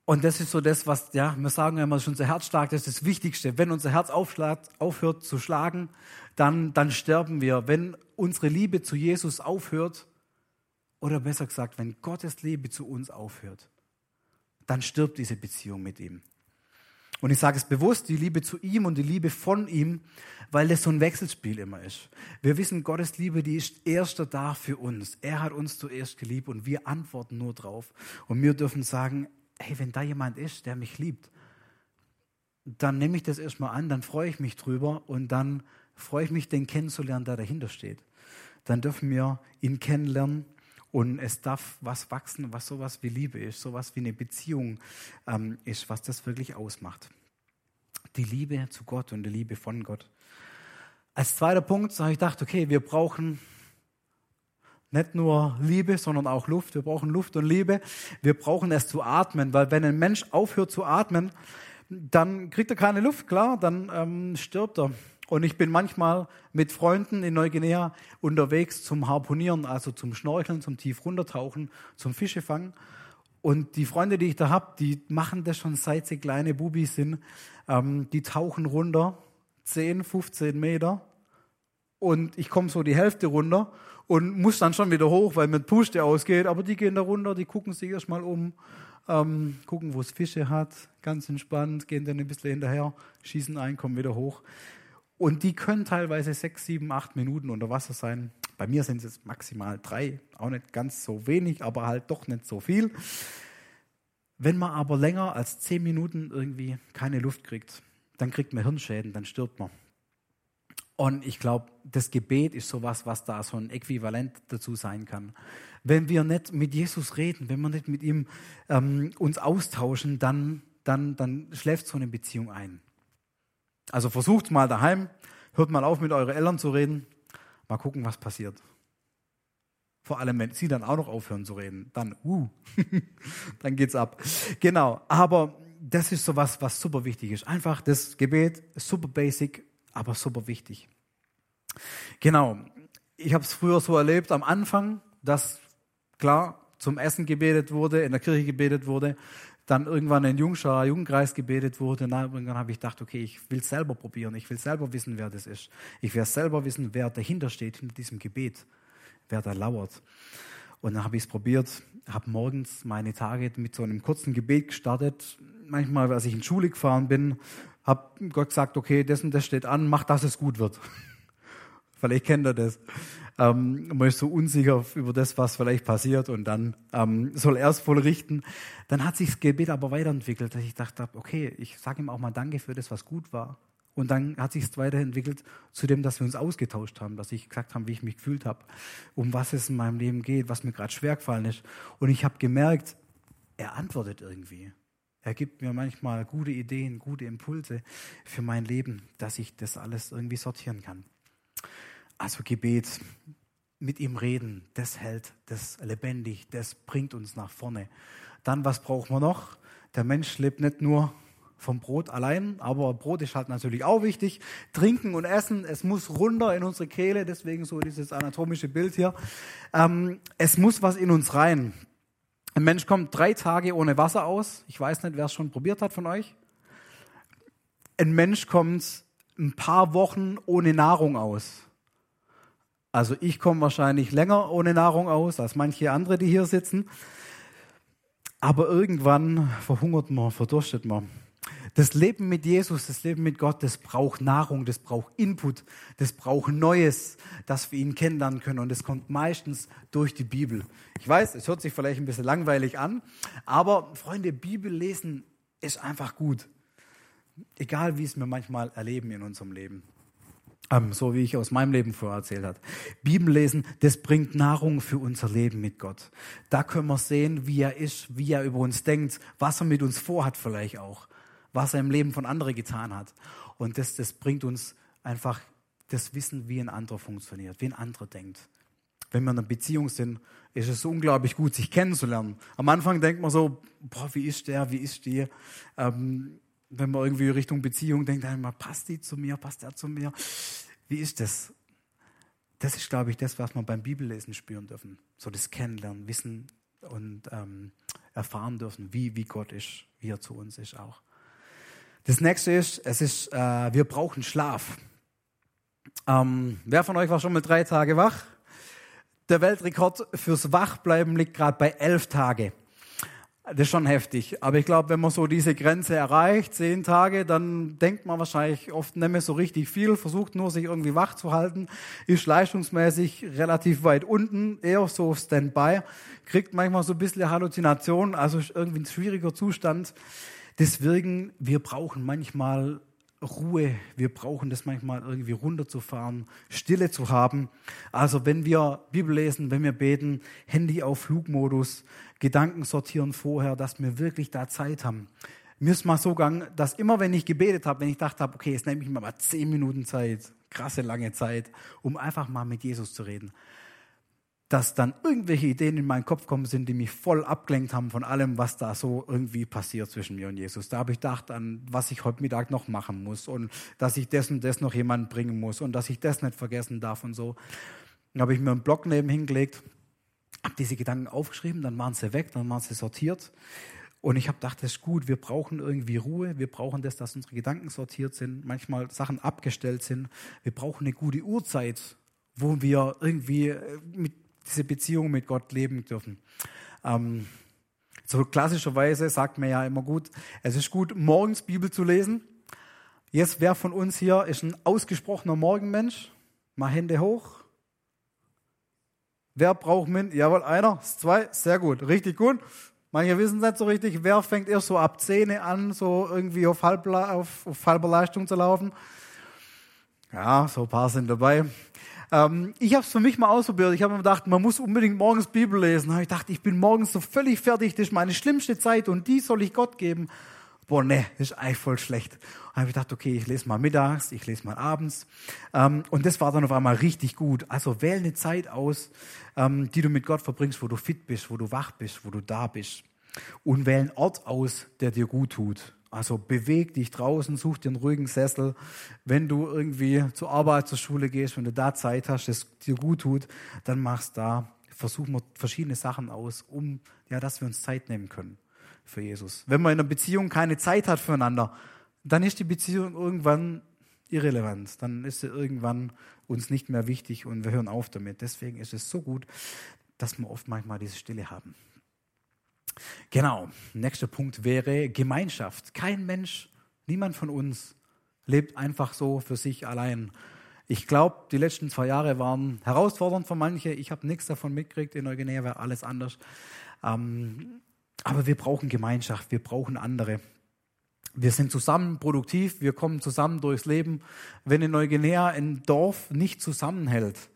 Und das ist so das, was, ja, wir sagen immer, das ist unser Herz stark, das ist das Wichtigste. Wenn unser Herz aufschlagt, aufhört zu schlagen, dann, dann sterben wir. Wenn unsere Liebe zu Jesus aufhört, oder besser gesagt, wenn Gottes Liebe zu uns aufhört, dann stirbt diese Beziehung mit ihm. Und ich sage es bewusst, die Liebe zu ihm und die Liebe von ihm, weil das so ein Wechselspiel immer ist. Wir wissen, Gottes Liebe, die ist erster da für uns. Er hat uns zuerst geliebt und wir antworten nur drauf. Und wir dürfen sagen, hey, wenn da jemand ist, der mich liebt, dann nehme ich das erstmal an, dann freue ich mich drüber und dann freue ich mich, den kennenzulernen, der dahinter steht. Dann dürfen wir ihn kennenlernen und es darf was wachsen, was sowas wie Liebe ist, sowas wie eine Beziehung ähm, ist, was das wirklich ausmacht. Die Liebe zu Gott und die Liebe von Gott. Als zweiter Punkt habe ich gedacht, okay, wir brauchen nicht nur Liebe, sondern auch Luft. Wir brauchen Luft und Liebe. Wir brauchen es zu atmen, weil wenn ein Mensch aufhört zu atmen, dann kriegt er keine Luft, klar, dann ähm, stirbt er. Und ich bin manchmal mit Freunden in Neuguinea unterwegs zum Harponieren, also zum Schnorcheln, zum tief runtertauchen, zum Fischefangen. Und die Freunde, die ich da hab, die machen das schon seit sie kleine Bubis sind. Ähm, die tauchen runter, 10, 15 Meter. Und ich komme so die Hälfte runter und muss dann schon wieder hoch, weil mit Puste ausgeht. Aber die gehen da runter, die gucken sich erstmal um, ähm, gucken, wo es Fische hat, ganz entspannt, gehen dann ein bisschen hinterher, schießen ein, kommen wieder hoch. Und die können teilweise sechs, sieben, acht Minuten unter Wasser sein. Bei mir sind es jetzt maximal drei, auch nicht ganz so wenig, aber halt doch nicht so viel. Wenn man aber länger als zehn Minuten irgendwie keine Luft kriegt, dann kriegt man Hirnschäden, dann stirbt man. Und ich glaube, das Gebet ist sowas, was da so ein Äquivalent dazu sein kann. Wenn wir nicht mit Jesus reden, wenn wir nicht mit ihm ähm, uns austauschen, dann, dann, dann schläft so eine Beziehung ein. Also versucht mal daheim, hört mal auf, mit euren Eltern zu reden, mal gucken, was passiert. Vor allem, wenn sie dann auch noch aufhören zu reden, dann, uh, dann geht's ab. Genau. Aber das ist sowas, was super wichtig ist. Einfach das Gebet, super basic, aber super wichtig. Genau. ich habe es früher so erlebt am Anfang, dass klar zum Essen gebetet wurde, in der Kirche gebetet wurde, dann irgendwann in Jungschar, Jugendkreis gebetet wurde. Na, irgendwann habe ich gedacht, okay, ich will selber probieren, ich will selber wissen, wer das ist. Ich will selber wissen, wer dahinter steht, hinter diesem Gebet, wer da lauert. Und dann habe ich es probiert, habe morgens meine Tage mit so einem kurzen Gebet gestartet. Manchmal, als ich in Schule gefahren bin, habe Gott gesagt, okay, das und das steht an, mach, dass es gut wird. vielleicht kennt er das. Ähm, man ist so unsicher über das, was vielleicht passiert und dann ähm, soll er es voll richten. Dann hat sich das Gebet aber weiterentwickelt, dass ich dachte, okay, ich sage ihm auch mal Danke für das, was gut war. Und dann hat sich es weiterentwickelt zu dem, dass wir uns ausgetauscht haben, dass ich gesagt habe, wie ich mich gefühlt habe, um was es in meinem Leben geht, was mir gerade schwer gefallen ist. Und ich habe gemerkt, er antwortet irgendwie. Er gibt mir manchmal gute Ideen, gute Impulse für mein Leben, dass ich das alles irgendwie sortieren kann. Also Gebet, mit ihm reden, das hält, das lebendig, das bringt uns nach vorne. Dann, was brauchen wir noch? Der Mensch lebt nicht nur vom Brot allein, aber Brot ist halt natürlich auch wichtig. Trinken und Essen, es muss runter in unsere Kehle, deswegen so dieses anatomische Bild hier. Ähm, es muss was in uns rein. Ein Mensch kommt drei Tage ohne Wasser aus. Ich weiß nicht, wer es schon probiert hat von euch. Ein Mensch kommt ein paar Wochen ohne Nahrung aus. Also ich komme wahrscheinlich länger ohne Nahrung aus als manche andere, die hier sitzen. Aber irgendwann verhungert man, verdurstet man. Das Leben mit Jesus, das Leben mit Gott, das braucht Nahrung, das braucht Input, das braucht Neues, dass wir ihn kennenlernen können. Und das kommt meistens durch die Bibel. Ich weiß, es hört sich vielleicht ein bisschen langweilig an, aber Freunde, Bibel lesen ist einfach gut. Egal wie es wir manchmal erleben in unserem Leben. Ähm, so wie ich aus meinem Leben vorher erzählt habe. Bibel lesen, das bringt Nahrung für unser Leben mit Gott. Da können wir sehen, wie er ist, wie er über uns denkt, was er mit uns vorhat vielleicht auch was er im Leben von anderen getan hat. Und das, das bringt uns einfach das Wissen, wie ein anderer funktioniert, wie ein anderer denkt. Wenn wir in einer Beziehung sind, ist es unglaublich gut, sich kennenzulernen. Am Anfang denkt man so, boah, wie ist der, wie ist die? Ähm, wenn man irgendwie Richtung Beziehung denkt, immer, passt die zu mir, passt der zu mir? Wie ist das? Das ist, glaube ich, das, was wir beim Bibellesen spüren dürfen. So das Kennenlernen, Wissen und ähm, erfahren dürfen, wie, wie Gott ist, wie er zu uns ist auch. Das nächste ist, es ist, äh, wir brauchen Schlaf. Ähm, wer von euch war schon mal drei Tage wach? Der Weltrekord fürs Wachbleiben liegt gerade bei elf Tage. Das ist schon heftig. Aber ich glaube, wenn man so diese Grenze erreicht, zehn Tage, dann denkt man wahrscheinlich oft nicht mehr so richtig viel, versucht nur sich irgendwie wach zu halten, ist leistungsmäßig relativ weit unten, eher so Standby, kriegt manchmal so ein bisschen Halluzination, also ist irgendwie ein schwieriger Zustand. Deswegen, wir brauchen manchmal Ruhe, wir brauchen das manchmal irgendwie runterzufahren, Stille zu haben. Also wenn wir Bibel lesen, wenn wir beten, Handy auf Flugmodus, Gedanken sortieren vorher, dass wir wirklich da Zeit haben. Mir ist mal so gegangen, dass immer wenn ich gebetet habe, wenn ich dachte habe, okay, jetzt nehme ich mir mal zehn Minuten Zeit, krasse lange Zeit, um einfach mal mit Jesus zu reden, dass dann irgendwelche Ideen in meinen Kopf kommen sind, die mich voll abgelenkt haben von allem, was da so irgendwie passiert zwischen mir und Jesus. Da habe ich gedacht an, was ich heute Mittag noch machen muss und dass ich das und das noch jemand bringen muss und dass ich das nicht vergessen darf und so. Dann habe ich mir einen Block neben hingelegt, habe diese Gedanken aufgeschrieben, dann waren sie weg, dann waren sie sortiert. Und ich habe gedacht, das ist gut, wir brauchen irgendwie Ruhe, wir brauchen das, dass unsere Gedanken sortiert sind, manchmal Sachen abgestellt sind. Wir brauchen eine gute Uhrzeit, wo wir irgendwie mit diese Beziehung mit Gott leben dürfen. Ähm, so klassischerweise sagt man ja immer gut, es ist gut, morgens Bibel zu lesen. Jetzt, wer von uns hier ist ein ausgesprochener Morgenmensch? Mal Hände hoch. Wer braucht Min? Jawohl, einer, zwei, sehr gut, richtig gut. Manche wissen es nicht so richtig. Wer fängt erst so ab Zähne an, so irgendwie auf halber Leistung zu laufen? Ja, so ein paar sind dabei. Ähm, ich habe es für mich mal ausprobiert. Ich habe mir gedacht, man muss unbedingt morgens Bibel lesen. Da ich dachte, ich bin morgens so völlig fertig. Das ist meine schlimmste Zeit und die soll ich Gott geben. Boah, ne, ist eigentlich voll schlecht. Da habe ich gedacht, okay, ich lese mal mittags, ich lese mal abends. Ähm, und das war dann auf einmal richtig gut. Also wähl eine Zeit aus, ähm, die du mit Gott verbringst, wo du fit bist, wo du wach bist, wo du da bist. Und wähl einen Ort aus, der dir gut tut. Also beweg dich draußen, such dir einen ruhigen Sessel. Wenn du irgendwie zur Arbeit, zur Schule gehst, wenn du da Zeit hast, das dir gut tut, dann machst da. Versuchen wir verschiedene Sachen aus, um, ja, dass wir uns Zeit nehmen können für Jesus. Wenn man in einer Beziehung keine Zeit hat füreinander, dann ist die Beziehung irgendwann irrelevant. Dann ist sie irgendwann uns nicht mehr wichtig und wir hören auf damit. Deswegen ist es so gut, dass wir oft manchmal diese Stille haben. Genau, nächster Punkt wäre Gemeinschaft. Kein Mensch, niemand von uns lebt einfach so für sich allein. Ich glaube, die letzten zwei Jahre waren herausfordernd für manche. Ich habe nichts davon mitgekriegt. In Neuguinea war alles anders. Ähm, aber wir brauchen Gemeinschaft, wir brauchen andere. Wir sind zusammen produktiv, wir kommen zusammen durchs Leben. Wenn in Neuguinea ein Dorf nicht zusammenhält,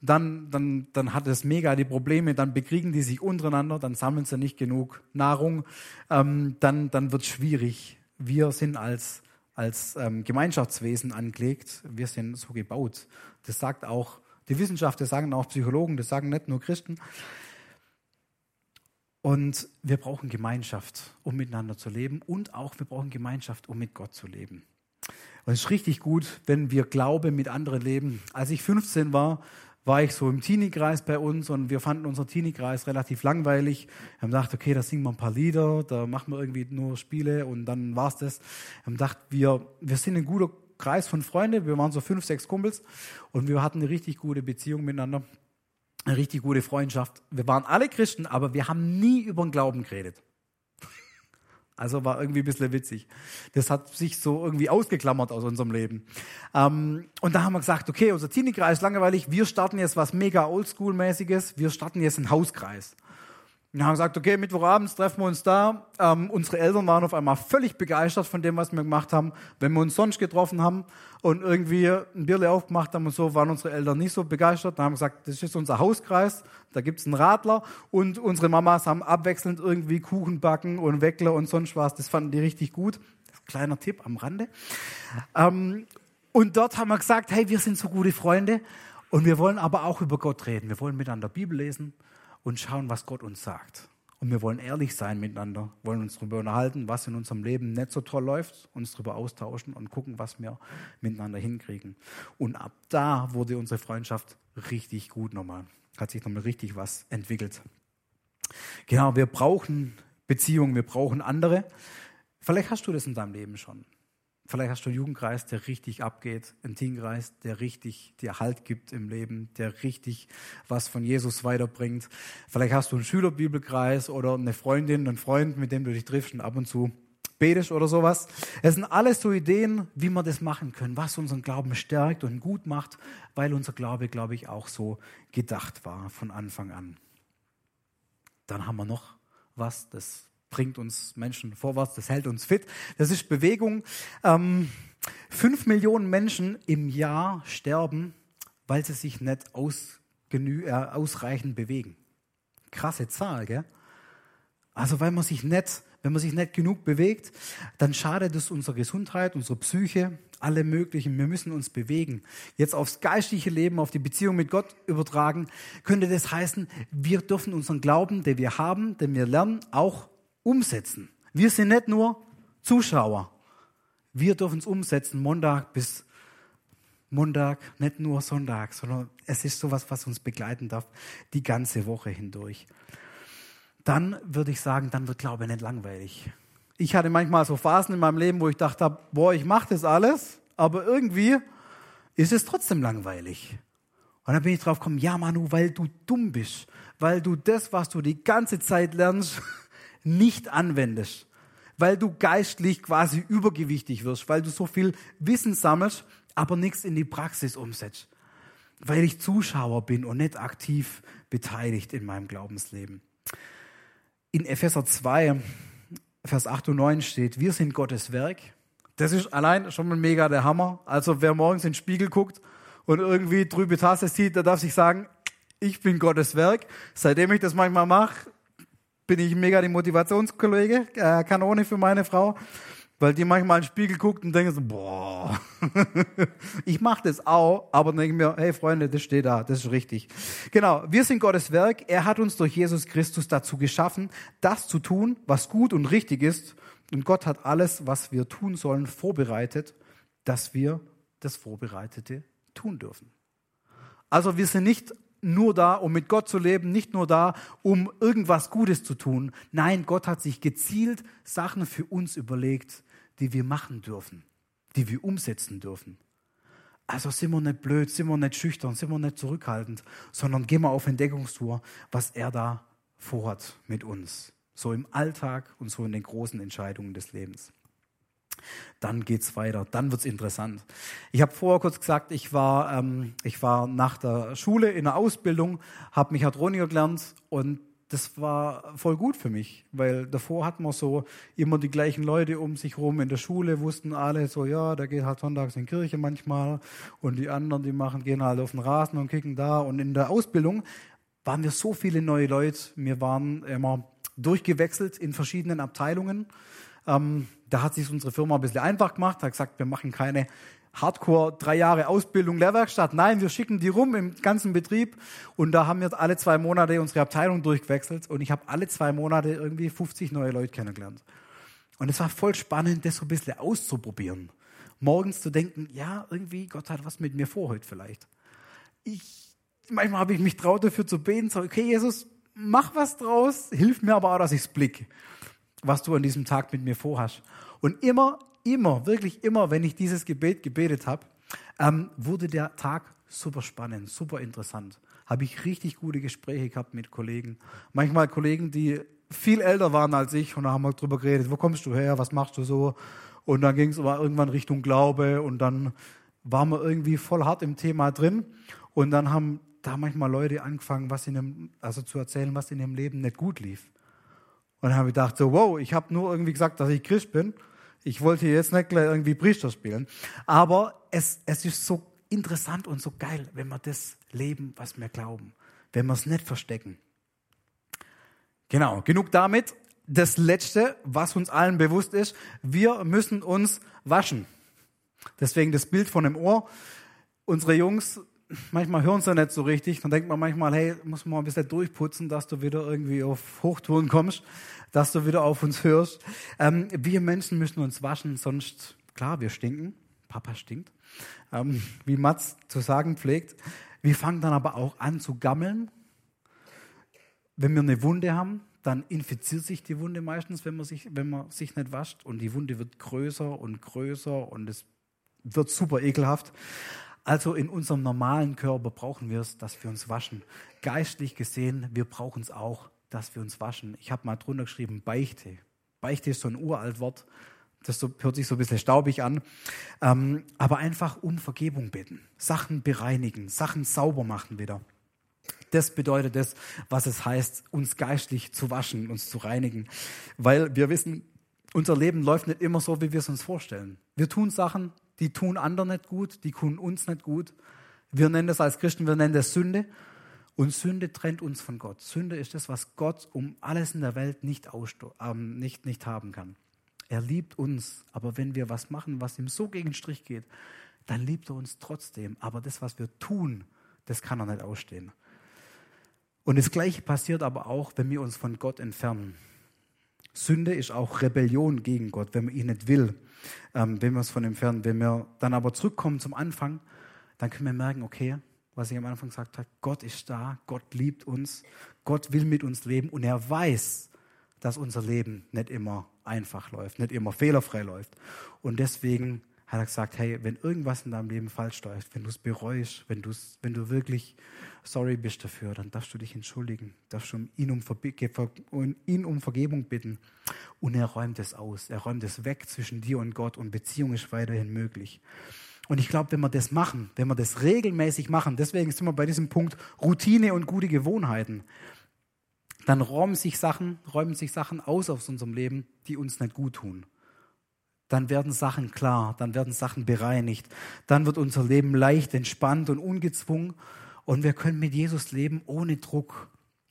dann, dann, dann hat es mega die Probleme, dann bekriegen die sich untereinander, dann sammeln sie nicht genug Nahrung, ähm, dann, dann wird es schwierig. Wir sind als, als ähm, Gemeinschaftswesen angelegt, wir sind so gebaut. Das sagt auch die Wissenschaft, das sagen auch Psychologen, das sagen nicht nur Christen. Und wir brauchen Gemeinschaft, um miteinander zu leben und auch wir brauchen Gemeinschaft, um mit Gott zu leben. Und es ist richtig gut, wenn wir Glaube mit anderen leben. Als ich 15 war, war ich so im Teenie-Kreis bei uns und wir fanden unseren Teenie-Kreis relativ langweilig. Wir haben gedacht, okay, da singen wir ein paar Lieder, da machen wir irgendwie nur Spiele und dann war's das. Wir haben gedacht, wir, wir sind ein guter Kreis von Freunden, wir waren so fünf, sechs Kumpels und wir hatten eine richtig gute Beziehung miteinander, eine richtig gute Freundschaft. Wir waren alle Christen, aber wir haben nie über den Glauben geredet. Also war irgendwie ein bisschen witzig. Das hat sich so irgendwie ausgeklammert aus unserem Leben. Ähm, und da haben wir gesagt, okay, unser Teenie-Kreis ist langweilig, wir starten jetzt was mega Oldschool-mäßiges, wir starten jetzt einen Hauskreis. Und haben gesagt, okay, Mittwochabends treffen wir uns da. Ähm, unsere Eltern waren auf einmal völlig begeistert von dem, was wir gemacht haben. Wenn wir uns sonst getroffen haben und irgendwie ein Bierle aufgemacht haben und so, waren unsere Eltern nicht so begeistert. Dann haben wir gesagt, das ist unser Hauskreis, da gibt's einen Radler und unsere Mamas haben abwechselnd irgendwie Kuchen backen und Weckler und sonst was. Das fanden die richtig gut. Kleiner Tipp am Rande. Ähm, und dort haben wir gesagt, hey, wir sind so gute Freunde und wir wollen aber auch über Gott reden. Wir wollen miteinander Bibel lesen und schauen, was Gott uns sagt. Und wir wollen ehrlich sein miteinander, wollen uns darüber unterhalten, was in unserem Leben nicht so toll läuft, uns darüber austauschen und gucken, was wir miteinander hinkriegen. Und ab da wurde unsere Freundschaft richtig gut nochmal. Hat sich nochmal richtig was entwickelt. Genau, wir brauchen Beziehungen, wir brauchen andere. Vielleicht hast du das in deinem Leben schon. Vielleicht hast du einen Jugendkreis, der richtig abgeht, einen Teamkreis, der richtig dir Halt gibt im Leben, der richtig was von Jesus weiterbringt. Vielleicht hast du einen Schülerbibelkreis oder eine Freundin, einen Freund, mit dem du dich triffst und ab und zu betest oder sowas. Es sind alles so Ideen, wie wir das machen können, was unseren Glauben stärkt und gut macht, weil unser Glaube, glaube ich, auch so gedacht war von Anfang an. Dann haben wir noch was, das bringt uns Menschen vorwärts, das hält uns fit. Das ist Bewegung. Ähm, fünf Millionen Menschen im Jahr sterben, weil sie sich nicht ausgenü äh, ausreichend bewegen. Krasse Zahl, gell? Also weil man sich nicht, wenn man sich nicht genug bewegt, dann schadet es unserer Gesundheit, unserer Psyche, alle möglichen. Wir müssen uns bewegen. Jetzt aufs geistliche Leben, auf die Beziehung mit Gott übertragen, könnte das heißen, wir dürfen unseren Glauben, den wir haben, den wir lernen, auch umsetzen. Wir sind nicht nur Zuschauer. Wir dürfen es umsetzen, Montag bis Montag, nicht nur Sonntag, sondern es ist sowas, was uns begleiten darf, die ganze Woche hindurch. Dann würde ich sagen, dann wird Glaube nicht langweilig. Ich hatte manchmal so Phasen in meinem Leben, wo ich dachte, boah, ich mache das alles, aber irgendwie ist es trotzdem langweilig. Und dann bin ich drauf gekommen, ja Manu, weil du dumm bist, weil du das, was du die ganze Zeit lernst, nicht anwendest, weil du geistlich quasi übergewichtig wirst, weil du so viel Wissen sammelst, aber nichts in die Praxis umsetzt, weil ich Zuschauer bin und nicht aktiv beteiligt in meinem Glaubensleben. In Epheser 2, Vers 8 und 9 steht, wir sind Gottes Werk. Das ist allein schon mal mega der Hammer. Also wer morgens in den Spiegel guckt und irgendwie trübe Tasse sieht, der darf sich sagen, ich bin Gottes Werk. Seitdem ich das manchmal mache, bin ich mega die Motivationskollege, äh, Kanone für meine Frau, weil die manchmal in den Spiegel guckt und denkt so, boah, ich mache das auch, aber denke mir, hey Freunde, das steht da, das ist richtig. Genau, wir sind Gottes Werk, er hat uns durch Jesus Christus dazu geschaffen, das zu tun, was gut und richtig ist Und Gott hat alles, was wir tun sollen, vorbereitet, dass wir das Vorbereitete tun dürfen. Also wir sind nicht nur da, um mit Gott zu leben, nicht nur da, um irgendwas Gutes zu tun. Nein, Gott hat sich gezielt Sachen für uns überlegt, die wir machen dürfen, die wir umsetzen dürfen. Also sind wir nicht blöd, sind wir nicht schüchtern, sind wir nicht zurückhaltend, sondern gehen wir auf Entdeckungstour, was er da vorhat mit uns. So im Alltag und so in den großen Entscheidungen des Lebens. Dann geht's weiter, dann wird's interessant. Ich habe vorher kurz gesagt, ich war, ähm, ich war nach der Schule in der Ausbildung, habe Mechatroniker gelernt und das war voll gut für mich, weil davor hatten wir so immer die gleichen Leute um sich rum in der Schule, wussten alle so, ja, der geht halt sonntags in die Kirche manchmal und die anderen, die machen, gehen halt auf den Rasen und kicken da und in der Ausbildung waren wir so viele neue Leute, wir waren immer durchgewechselt in verschiedenen Abteilungen. Ähm, da hat sich unsere Firma ein bisschen einfach gemacht, hat gesagt, wir machen keine Hardcore drei Jahre Ausbildung Lehrwerkstatt. Nein, wir schicken die rum im ganzen Betrieb und da haben wir alle zwei Monate unsere Abteilung durchgewechselt und ich habe alle zwei Monate irgendwie 50 neue Leute kennengelernt. Und es war voll spannend, das so ein bisschen auszuprobieren. Morgens zu denken, ja, irgendwie, Gott hat was mit mir vor heute vielleicht. Ich, manchmal habe ich mich traut dafür zu beten, so, okay, Jesus, mach was draus, hilf mir aber auch, dass ich's blick, was du an diesem Tag mit mir vorhast. Und immer, immer, wirklich immer, wenn ich dieses Gebet gebetet habe, ähm, wurde der Tag super spannend, super interessant. Habe ich richtig gute Gespräche gehabt mit Kollegen. Manchmal Kollegen, die viel älter waren als ich und da haben wir drüber geredet, wo kommst du her, was machst du so? Und dann ging es aber irgendwann Richtung Glaube und dann waren wir irgendwie voll hart im Thema drin und dann haben da manchmal Leute angefangen, was in dem, also zu erzählen, was in ihrem Leben nicht gut lief. Und dann habe ich gedacht, so, wow, ich habe nur irgendwie gesagt, dass ich Christ bin. Ich wollte jetzt nicht gleich irgendwie Priester spielen. Aber es, es ist so interessant und so geil, wenn wir das leben, was wir glauben. Wenn wir es nicht verstecken. Genau, genug damit. Das Letzte, was uns allen bewusst ist, wir müssen uns waschen. Deswegen das Bild von dem Ohr. Unsere Jungs manchmal hören sie nicht so richtig. Dann denkt man manchmal, hey, muss man mal ein bisschen durchputzen, dass du wieder irgendwie auf Hochtouren kommst, dass du wieder auf uns hörst. Ähm, wir Menschen müssen uns waschen, sonst, klar, wir stinken. Papa stinkt. Ähm, wie Mats zu sagen pflegt. Wir fangen dann aber auch an zu gammeln. Wenn wir eine Wunde haben, dann infiziert sich die Wunde meistens, wenn man sich, wenn man sich nicht wascht. Und die Wunde wird größer und größer und es wird super ekelhaft. Also in unserem normalen Körper brauchen wir es, dass wir uns waschen. Geistlich gesehen, wir brauchen es auch, dass wir uns waschen. Ich habe mal drunter geschrieben, Beichte. Beichte ist so ein uralt Wort. Das hört sich so ein bisschen staubig an. Ähm, aber einfach um Vergebung bitten. Sachen bereinigen, Sachen sauber machen wieder. Das bedeutet das, was es heißt, uns geistlich zu waschen, uns zu reinigen. Weil wir wissen, unser Leben läuft nicht immer so, wie wir es uns vorstellen. Wir tun Sachen, die tun anderen nicht gut, die tun uns nicht gut. Wir nennen das als Christen, wir nennen das Sünde. Und Sünde trennt uns von Gott. Sünde ist das, was Gott um alles in der Welt nicht, ähm, nicht, nicht haben kann. Er liebt uns, aber wenn wir was machen, was ihm so gegen den Strich geht, dann liebt er uns trotzdem. Aber das, was wir tun, das kann er nicht ausstehen. Und das Gleiche passiert aber auch, wenn wir uns von Gott entfernen. Sünde ist auch Rebellion gegen Gott, wenn man ihn nicht will, ähm, wenn wir es von ihm fern. Wenn wir dann aber zurückkommen zum Anfang, dann können wir merken, okay, was ich am Anfang gesagt habe, Gott ist da, Gott liebt uns, Gott will mit uns leben und er weiß, dass unser Leben nicht immer einfach läuft, nicht immer fehlerfrei läuft. Und deswegen hat er gesagt, hey, wenn irgendwas in deinem Leben falsch läuft, wenn du es bereust, wenn, wenn du wirklich sorry bist dafür, dann darfst du dich entschuldigen, darfst du ihn um, ihn um Vergebung bitten. Und er räumt es aus, er räumt es weg zwischen dir und Gott und Beziehung ist weiterhin möglich. Und ich glaube, wenn wir das machen, wenn wir das regelmäßig machen, deswegen sind wir bei diesem Punkt Routine und gute Gewohnheiten, dann räumen sich Sachen, räumen sich Sachen aus aus unserem Leben, die uns nicht gut tun dann werden Sachen klar, dann werden Sachen bereinigt, dann wird unser Leben leicht, entspannt und ungezwungen und wir können mit Jesus leben ohne Druck,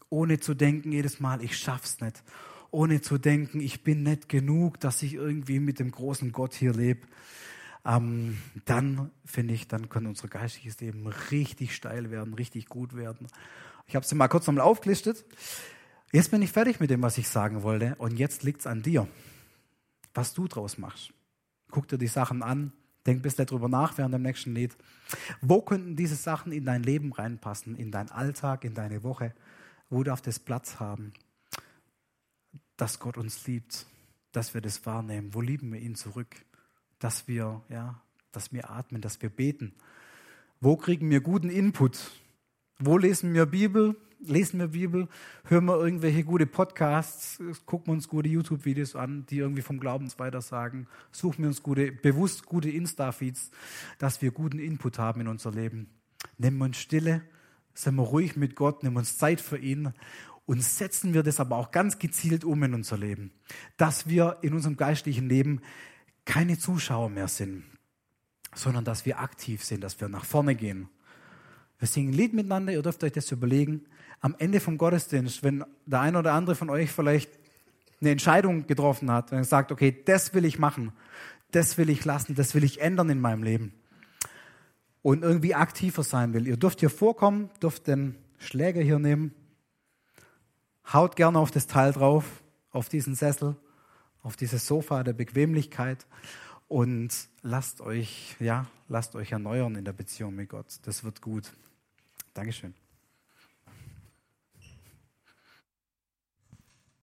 ohne zu denken jedes Mal, ich schaff's nicht, ohne zu denken, ich bin nicht genug, dass ich irgendwie mit dem großen Gott hier lebe. Ähm, dann finde ich, dann kann unser geistiges Leben richtig steil werden, richtig gut werden. Ich habe es mal kurz nochmal aufgelistet. Jetzt bin ich fertig mit dem, was ich sagen wollte und jetzt liegt's an dir. Was du draus machst. Guck dir die Sachen an, denk bisschen darüber nach während dem nächsten Lied. Wo könnten diese Sachen in dein Leben reinpassen, in deinen Alltag, in deine Woche? Wo darf das Platz haben, dass Gott uns liebt, dass wir das wahrnehmen? Wo lieben wir ihn zurück? Dass wir, ja, dass wir atmen, dass wir beten. Wo kriegen wir guten Input? Wo lesen wir Bibel? Lesen wir Bibel? Hören wir irgendwelche gute Podcasts? Gucken uns gute YouTube-Videos an, die irgendwie vom Glaubensweiter sagen? Suchen wir uns gute, bewusst gute Insta-Feeds, dass wir guten Input haben in unser Leben? Nehmen wir uns Stille, sind wir ruhig mit Gott, nehmen uns Zeit für ihn und setzen wir das aber auch ganz gezielt um in unser Leben, dass wir in unserem geistlichen Leben keine Zuschauer mehr sind, sondern dass wir aktiv sind, dass wir nach vorne gehen. Wir singen ein Lied miteinander, ihr dürft euch das überlegen. Am Ende vom Gottesdienst, wenn der eine oder andere von euch vielleicht eine Entscheidung getroffen hat und sagt, okay, das will ich machen, das will ich lassen, das will ich ändern in meinem Leben und irgendwie aktiver sein will. Ihr dürft hier vorkommen, dürft den Schläger hier nehmen, haut gerne auf das Teil drauf, auf diesen Sessel, auf dieses Sofa der Bequemlichkeit und lasst euch, ja, lasst euch erneuern in der Beziehung mit Gott. Das wird gut. Dankeschön.